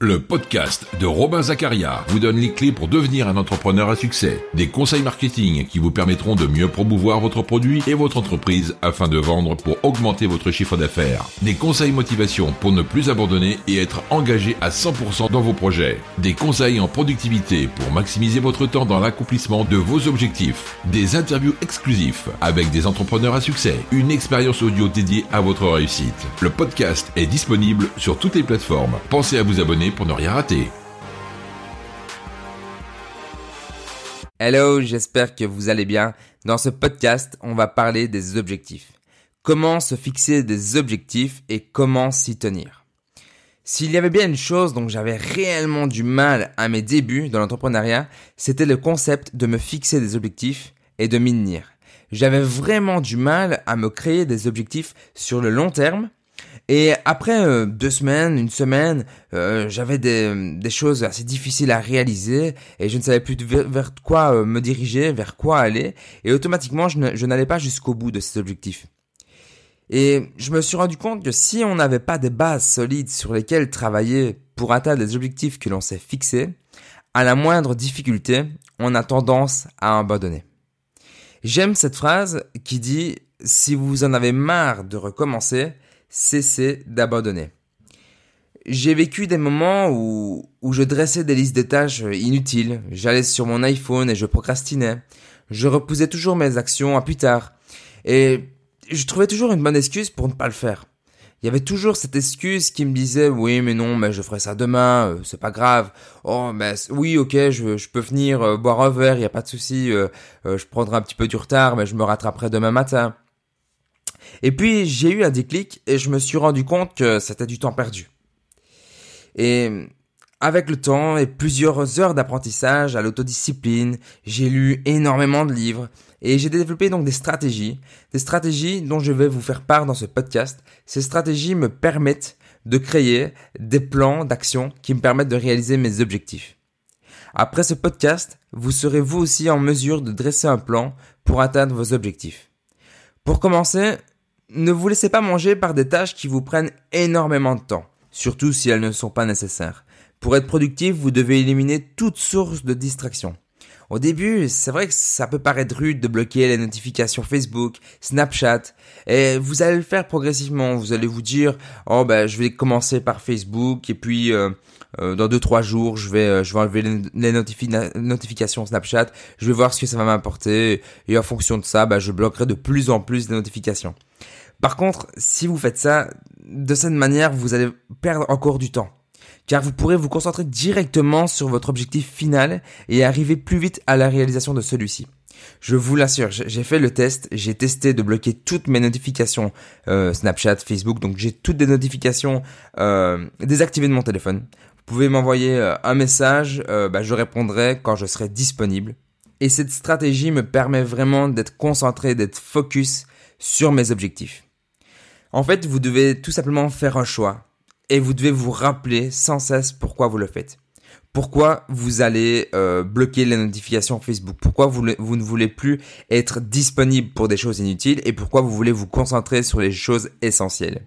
Le podcast de Robin Zacharia vous donne les clés pour devenir un entrepreneur à succès. Des conseils marketing qui vous permettront de mieux promouvoir votre produit et votre entreprise afin de vendre pour augmenter votre chiffre d'affaires. Des conseils motivation pour ne plus abandonner et être engagé à 100% dans vos projets. Des conseils en productivité pour maximiser votre temps dans l'accomplissement de vos objectifs. Des interviews exclusifs avec des entrepreneurs à succès. Une expérience audio dédiée à votre réussite. Le podcast est disponible sur toutes les plateformes. Pensez à vous abonner pour ne rien rater. Hello, j'espère que vous allez bien. Dans ce podcast, on va parler des objectifs. Comment se fixer des objectifs et comment s'y tenir. S'il y avait bien une chose dont j'avais réellement du mal à mes débuts dans l'entrepreneuriat, c'était le concept de me fixer des objectifs et de m'y tenir. J'avais vraiment du mal à me créer des objectifs sur le long terme et après euh, deux semaines, une semaine, euh, j'avais des, choses assez difficiles à réaliser et je ne savais plus vers, quoi euh, me diriger, vers quoi aller. Et automatiquement, je n'allais pas jusqu'au bout de ces objectifs. Et je me suis rendu compte que si on n'avait pas des bases solides sur lesquelles travailler pour atteindre les objectifs que l'on s'est fixés, à la moindre difficulté, on a tendance à abandonner. J'aime cette phrase qui dit si vous en avez marre de recommencer, cesser d'abandonner. J'ai vécu des moments où, où je dressais des listes de tâches inutiles, j'allais sur mon iPhone et je procrastinais, je repoussais toujours mes actions à plus tard, et je trouvais toujours une bonne excuse pour ne pas le faire. Il y avait toujours cette excuse qui me disait oui mais non mais je ferai ça demain euh, c'est pas grave. Oh mais oui ok je, je peux venir euh, boire un verre il y a pas de souci euh, je prendrai un petit peu du retard mais je me rattraperai demain matin et puis j'ai eu un déclic et je me suis rendu compte que c'était du temps perdu. Et avec le temps et plusieurs heures d'apprentissage à l'autodiscipline, j'ai lu énormément de livres et j'ai développé donc des stratégies, des stratégies dont je vais vous faire part dans ce podcast. Ces stratégies me permettent de créer des plans d'action qui me permettent de réaliser mes objectifs. Après ce podcast, vous serez vous aussi en mesure de dresser un plan pour atteindre vos objectifs. Pour commencer, ne vous laissez pas manger par des tâches qui vous prennent énormément de temps, surtout si elles ne sont pas nécessaires. Pour être productif, vous devez éliminer toute source de distraction. Au début, c'est vrai que ça peut paraître rude de bloquer les notifications Facebook, Snapchat, et vous allez le faire progressivement. Vous allez vous dire, oh ben je vais commencer par Facebook, et puis euh, euh, dans deux trois jours, je vais euh, je vais enlever les, notifications Snapchat, je vais voir ce que ça va m'apporter, et en fonction de ça, ben, je bloquerai de plus en plus de notifications. Par contre, si vous faites ça de cette manière, vous allez perdre encore du temps. Car vous pourrez vous concentrer directement sur votre objectif final et arriver plus vite à la réalisation de celui-ci. Je vous l'assure, j'ai fait le test, j'ai testé de bloquer toutes mes notifications euh, Snapchat, Facebook, donc j'ai toutes les notifications euh, désactivées de mon téléphone. Vous pouvez m'envoyer euh, un message, bah, je répondrai quand je serai disponible. Et cette stratégie me permet vraiment d'être concentré, d'être focus sur mes objectifs. En fait, vous devez tout simplement faire un choix et vous devez vous rappeler sans cesse pourquoi vous le faites. Pourquoi vous allez euh, bloquer les notifications Facebook? Pourquoi vous, ne voulez plus être disponible pour des choses inutiles? Et pourquoi vous voulez vous concentrer sur les choses essentielles?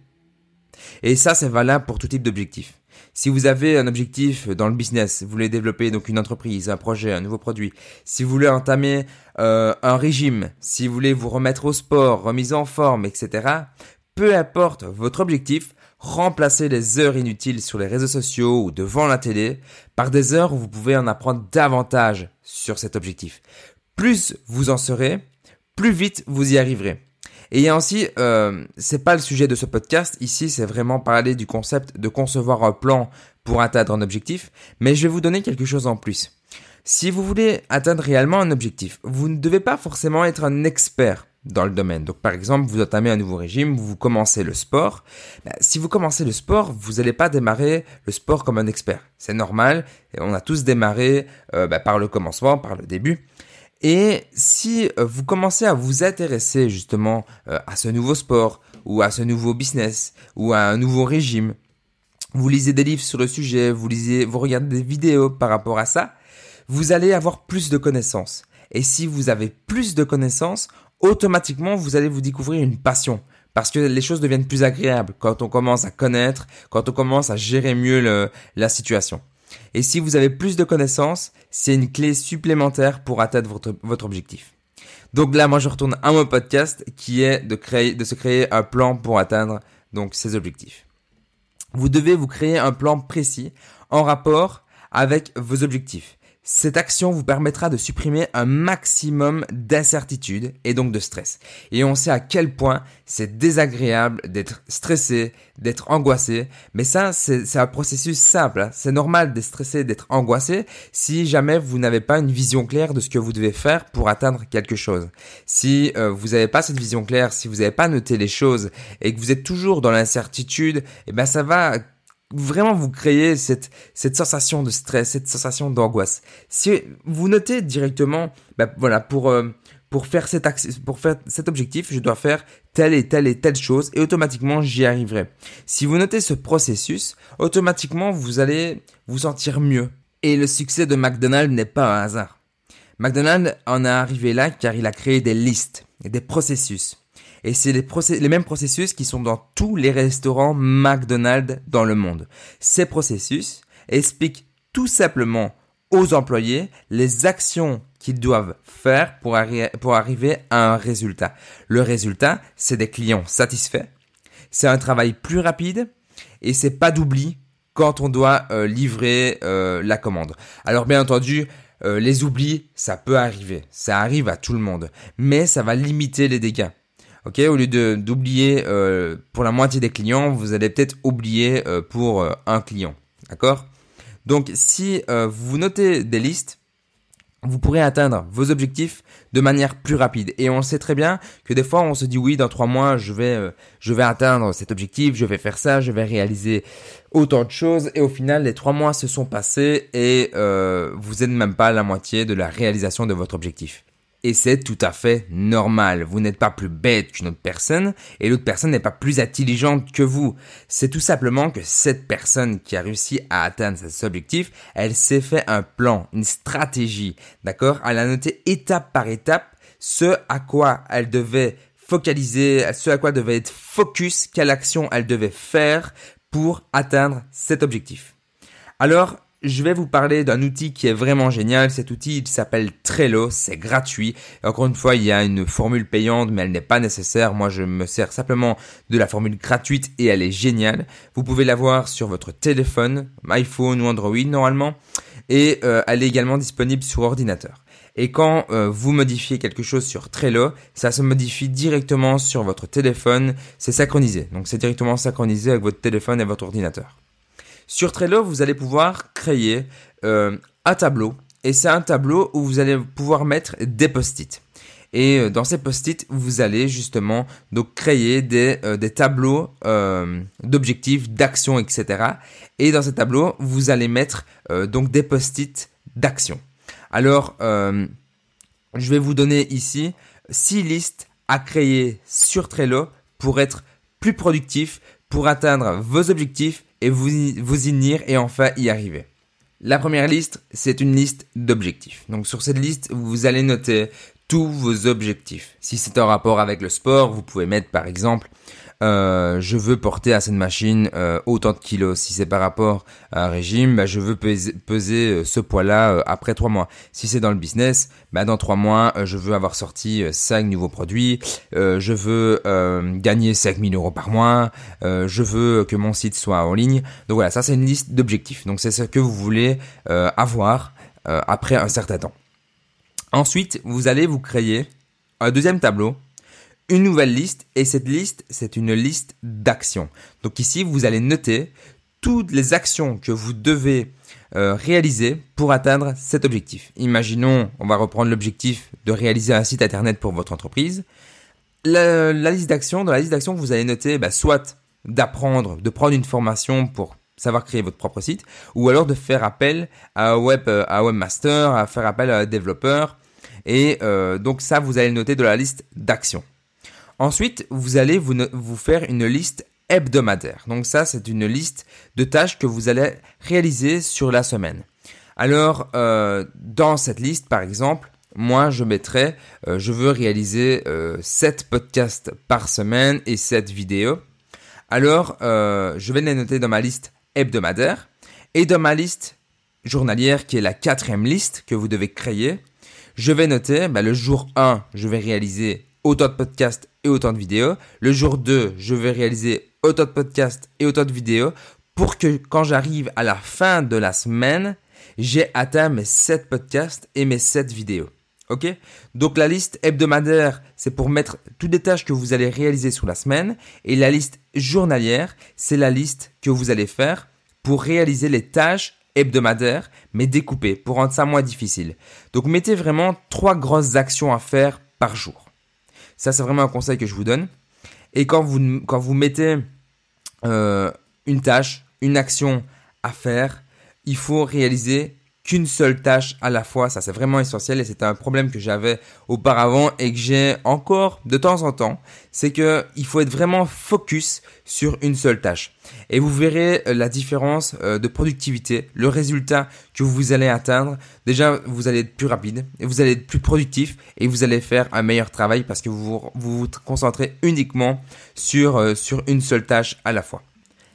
Et ça, c'est valable pour tout type d'objectif. Si vous avez un objectif dans le business, vous voulez développer donc une entreprise, un projet, un nouveau produit, si vous voulez entamer euh, un régime, si vous voulez vous remettre au sport, remise en forme, etc., peu importe votre objectif, remplacez les heures inutiles sur les réseaux sociaux ou devant la télé par des heures où vous pouvez en apprendre davantage sur cet objectif. Plus vous en serez, plus vite vous y arriverez. Et il y a aussi, euh, c'est pas le sujet de ce podcast. Ici, c'est vraiment parler du concept de concevoir un plan pour atteindre un objectif. Mais je vais vous donner quelque chose en plus. Si vous voulez atteindre réellement un objectif, vous ne devez pas forcément être un expert dans le domaine. Donc par exemple, vous entamez un nouveau régime, vous commencez le sport. Ben, si vous commencez le sport, vous n'allez pas démarrer le sport comme un expert. C'est normal, on a tous démarré euh, ben, par le commencement, par le début. Et si euh, vous commencez à vous intéresser justement euh, à ce nouveau sport, ou à ce nouveau business, ou à un nouveau régime, vous lisez des livres sur le sujet, vous lisez, vous regardez des vidéos par rapport à ça, vous allez avoir plus de connaissances. Et si vous avez plus de connaissances, automatiquement, vous allez vous découvrir une passion Parce que les choses deviennent plus agréables quand on commence à connaître, quand on commence à gérer mieux la situation. Et si vous avez plus de connaissances, c'est une clé supplémentaire pour atteindre votre, votre objectif. Donc là, moi, je retourne à mon podcast qui est de créer, de se créer un plan pour atteindre donc ces objectifs. Vous devez vous créer un plan précis en rapport avec vos objectifs. Cette action vous permettra de supprimer un maximum d'incertitude et donc de stress. Et on sait à quel point c'est désagréable d'être stressé, d'être angoissé. Mais ça, c'est un processus simple. Hein. C'est normal d'être stressé, d'être angoissé si jamais vous n'avez pas une vision claire de ce que vous devez faire pour atteindre quelque chose. Si euh, vous n'avez pas cette vision claire, si vous n'avez pas noté les choses et que vous êtes toujours dans l'incertitude, eh ben ça va vraiment vous créez cette, cette sensation de stress, cette sensation d'angoisse. Si vous notez directement, bah, voilà, pour, euh, pour faire cet pour faire cet objectif, je dois faire telle et telle et telle chose et automatiquement j'y arriverai. Si vous notez ce processus, automatiquement vous allez vous sentir mieux. Et le succès de McDonald's n'est pas un hasard. McDonald's en est arrivé là car il a créé des listes et des processus. Et c'est les, mêmes processus qui sont dans tous les restaurants McDonald's dans le monde. Ces processus expliquent tout simplement aux employés les actions qu'ils doivent faire pour, pour arriver à un résultat. Le résultat, c'est des clients satisfaits, c'est un travail plus rapide et c'est pas d'oubli quand on doit euh, livrer euh, la commande. Alors bien entendu, euh, les oublis, ça peut arriver, ça arrive à tout le monde, mais ça va limiter les dégâts. Ok, au lieu d'oublier euh, pour la moitié des clients, vous allez peut-être oublier euh, pour euh, un client. D'accord? Donc si vous notez des listes, vous pourrez atteindre vos objectifs de manière plus rapide. Et on sait très bien que des fois on se dit oui dans trois mois je vais je vais atteindre cet objectif, je vais faire ça, je vais réaliser autant de choses et au final les trois mois se sont passés et vous n'êtes même pas à la moitié de la réalisation de votre objectif. Et c'est tout à fait normal. Vous n'êtes pas plus bête qu'une autre personne et l'autre personne n'est pas plus intelligente que vous. C'est tout simplement que cette personne qui a réussi à atteindre ses objectifs, elle s'est fait un plan, une stratégie, d'accord? Elle a noté étape par étape ce à quoi elle devait focaliser, ce à quoi devait être focus, quelle action elle devait faire pour atteindre cet objectif. Alors, je vais vous parler d'un outil qui est vraiment génial. Cet outil, il s'appelle Trello. C'est gratuit. Encore une fois, il y a une formule payante, mais elle n'est pas nécessaire. Moi, je me sers simplement de la formule gratuite et elle est géniale. Vous pouvez l'avoir sur votre téléphone, iPhone ou Android normalement. Et euh, elle est également disponible sur ordinateur. Et quand euh, vous modifiez quelque chose sur Trello, ça se modifie directement sur votre téléphone. C'est synchronisé. Donc c'est directement synchronisé avec votre téléphone et votre ordinateur. Sur Trello, vous allez pouvoir créer euh, un tableau. Et c'est un tableau où vous allez pouvoir mettre des post-it. Et euh, dans ces post-it, vous allez justement donc créer des, euh, tableaux d'objectifs, d'actions, etc. Et dans ces tableaux, vous allez mettre donc des post-it d'actions. Alors, je vais vous donner ici six listes à créer sur Trello pour être plus productif, pour atteindre vos objectifs et vous, vous y venir et enfin y arriver. La première liste, c'est une liste d'objectifs. Donc sur cette liste, vous allez noter tous vos objectifs. Si c'est en rapport avec le sport, vous pouvez mettre par exemple euh, je veux porter à cette machine euh, autant de kilos. Si c'est par rapport à un régime, bah, je veux peser, euh, ce poids-là après trois mois. Si c'est dans le business, bah, dans trois mois, je veux avoir sorti cinq nouveaux produits. je veux gagner 5000 euros par mois. je veux que mon site soit en ligne. Donc voilà, ça c'est une liste d'objectifs. Donc c'est ce que vous voulez avoir après un certain temps. Ensuite, vous allez vous créer un deuxième tableau une nouvelle liste et cette liste, c'est une liste d'actions. Donc ici, vous allez noter toutes les actions que vous devez euh, réaliser pour atteindre cet objectif. Imaginons, on va reprendre l'objectif de réaliser un site internet pour votre entreprise. La, liste d'actions, dans la liste d'actions, vous allez noter bah, soit d'apprendre, de prendre une formation pour savoir créer votre propre site, ou alors de faire appel à un web, à webmaster, à faire appel à un développeur. Et euh, donc ça, vous allez le noter de la liste d'actions. Ensuite, vous allez vous, vous faire une liste hebdomadaire. Donc ça, c'est une liste de tâches que vous allez réaliser sur la semaine. Alors, euh, dans cette liste, par exemple, moi je mettrais, euh, je veux réaliser euh, 7 podcasts par semaine et 7 vidéos. Alors, euh, je vais les noter dans ma liste hebdomadaire et dans ma liste journalière qui est la quatrième liste que vous devez créer. Je vais noter, bah, le jour 1, je vais réaliser autant de podcasts et autant de vidéos. Le jour 2, je vais réaliser autant de podcasts et autant de vidéos pour que quand j'arrive à la fin de la semaine, j'ai atteint mes 7 podcasts et mes 7 vidéos. Ok? Donc la liste hebdomadaire, c'est pour mettre toutes les tâches que vous allez réaliser sous la semaine. Et la liste journalière, c'est la liste que vous allez faire pour réaliser les tâches hebdomadaires, mais découpées, pour rendre ça moins difficile. Donc mettez vraiment trois grosses actions à faire par jour. Ça, c'est vraiment un conseil que je vous donne. Et quand vous, mettez euh, une tâche, une action à faire, il faut réaliser qu'une seule tâche à la fois. Ça, c'est vraiment essentiel et c'est un problème que j'avais auparavant et que j'ai encore de temps en temps. C'est que il faut être vraiment focus sur une seule tâche. Et vous verrez euh, la différence euh, de productivité, le résultat que vous allez atteindre. Déjà, vous allez être plus rapide, vous allez être plus productif et vous allez faire un meilleur travail parce que vous vous, vous concentrez uniquement sur, euh, sur une seule tâche à la fois.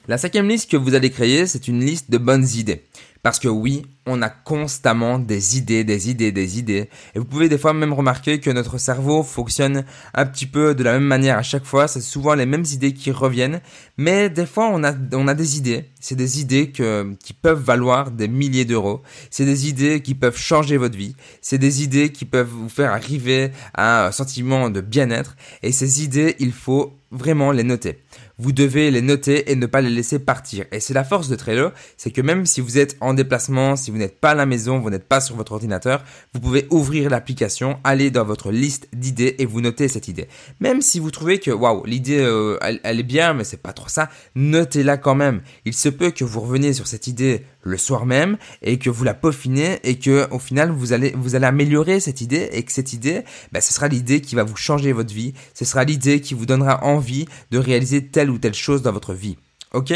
La cinquième liste que vous allez créer, c'est une liste de bonnes idées. Parce que oui, on a constamment des idées, des idées, des idées. Et vous pouvez des fois même remarquer que notre cerveau fonctionne un petit peu de la même manière à chaque fois. C'est souvent les mêmes idées qui reviennent. Mais des fois, on a, on a des idées. C'est des idées que, qui peuvent valoir des milliers d'euros. C'est des idées qui peuvent changer votre vie. C'est des idées qui peuvent vous faire arriver à un sentiment de bien-être. Et ces idées, il faut vraiment les noter. Vous devez les noter et ne pas les laisser partir. Et c'est la force de Trello, c'est que même si vous êtes en déplacement, si vous n'êtes pas à la maison, vous n'êtes pas sur votre ordinateur, vous pouvez ouvrir l'application, aller dans votre liste d'idées et vous notez cette idée. Même si vous trouvez que waouh, l'idée euh, elle, est bien mais c'est pas trop ça, notez-la quand même. Il se peut que vous reveniez sur cette idée le soir même et que vous la peaufinez et que au final vous allez vous allez améliorer cette idée et que cette idée ben, ce sera l'idée qui va vous changer votre vie ce sera l'idée qui vous donnera envie de réaliser telle ou telle chose dans votre vie ok?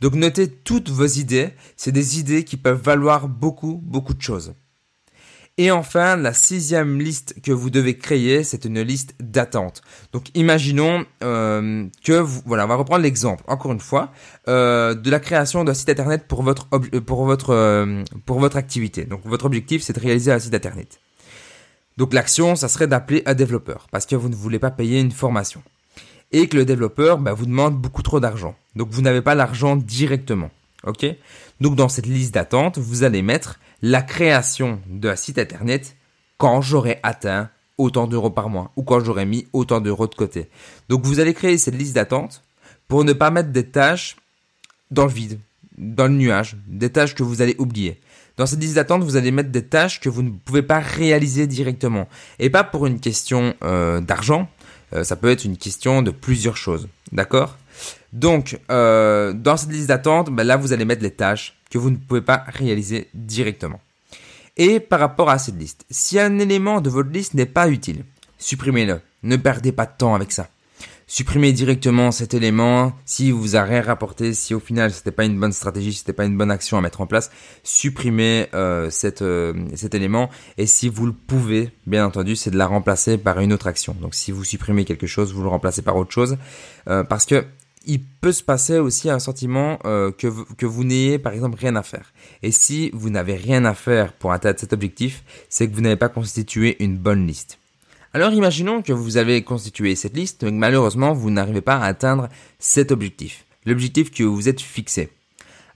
Donc notez toutes vos idées c'est des idées qui peuvent valoir beaucoup beaucoup de choses et enfin, la sixième liste que vous devez créer, c'est une liste d'attente. Donc, imaginons euh, que vous, voilà, on va reprendre l'exemple encore une fois euh, de la création d'un site internet pour votre euh, pour votre pour votre activité. Donc, votre objectif, c'est de réaliser un site internet. Donc, l'action, ça serait d'appeler un développeur parce que vous ne voulez pas payer une formation et que le développeur bah, vous demande beaucoup trop d'argent. Donc, vous n'avez pas l'argent directement. Ok? Donc, dans cette liste d'attente, vous allez mettre la création d'un site internet quand j'aurai atteint autant d'euros par mois ou quand j'aurai mis autant d'euros de côté. Donc vous allez créer cette liste d'attente pour ne pas mettre des tâches dans le vide, dans le nuage, des tâches que vous allez oublier. Dans cette liste d'attente, vous allez mettre des tâches que vous ne pouvez pas réaliser directement. Et pas pour une question euh, d'argent, euh, ça peut être une question de plusieurs choses. D'accord? Donc, euh, dans cette liste d'attente, ben là, vous allez mettre les tâches que vous ne pouvez pas réaliser directement. Et par rapport à cette liste, si un élément de votre liste n'est pas utile, supprimez-le. Ne perdez pas de temps avec ça. Supprimez directement cet élément si vous a rien rapporté, si au final c'était pas une bonne stratégie, c'était pas une bonne action à mettre en place, supprimez euh, euh, cet élément et si vous le pouvez, bien entendu, c'est de la remplacer par une autre action. Donc si vous supprimez quelque chose, vous le remplacez par autre chose euh, parce que il peut se passer aussi un sentiment euh, que, vous, que vous n'ayez par exemple rien à faire. Et si vous n'avez rien à faire pour atteindre cet objectif, c'est que vous n'avez pas constitué une bonne liste. Alors imaginons que vous avez constitué cette liste, mais que malheureusement vous n'arrivez pas à atteindre cet objectif, l'objectif que vous êtes fixé.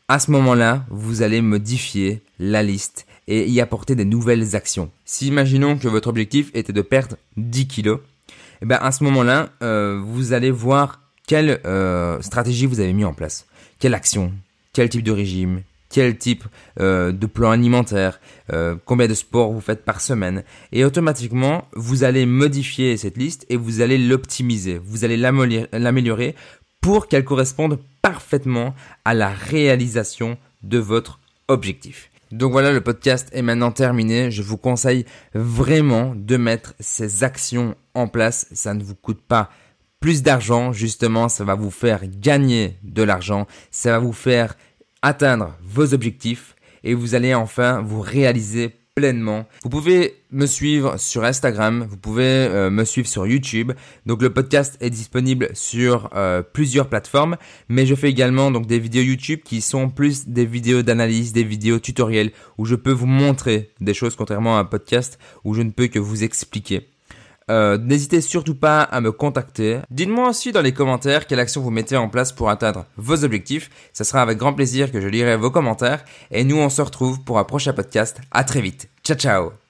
À ce moment-là, vous allez modifier la liste et y apporter des nouvelles actions. Si imaginons que votre objectif était de perdre 10 kilos, et eh ben à ce moment-là, euh, vous allez voir quelle euh, stratégie vous avez mis en place Quelle action Quel type de régime Quel type euh, de plan alimentaire euh, Combien de sports vous faites par semaine Et automatiquement, vous allez modifier cette liste et vous allez l'optimiser. Vous allez l'améliorer pour qu'elle corresponde parfaitement à la réalisation de votre objectif. Donc voilà, le podcast est maintenant terminé. Je vous conseille vraiment de mettre ces actions en place. Ça ne vous coûte pas plus d'argent, justement, ça va vous faire gagner de l'argent, ça va vous faire atteindre vos objectifs et vous allez enfin vous réaliser pleinement. Vous pouvez me suivre sur Instagram, vous pouvez euh, me suivre sur YouTube. Donc le podcast est disponible sur euh, plusieurs plateformes, mais je fais également donc des vidéos YouTube qui sont plus des vidéos d'analyse, des vidéos tutoriels où je peux vous montrer des choses contrairement à un podcast où je ne peux que vous expliquer. Euh, n'hésitez surtout pas à me contacter. Dites-moi aussi dans les commentaires quelle action vous mettez en place pour atteindre vos objectifs. Ce sera avec grand plaisir que je lirai vos commentaires. Et nous, on se retrouve pour un prochain podcast. À très vite. Ciao, ciao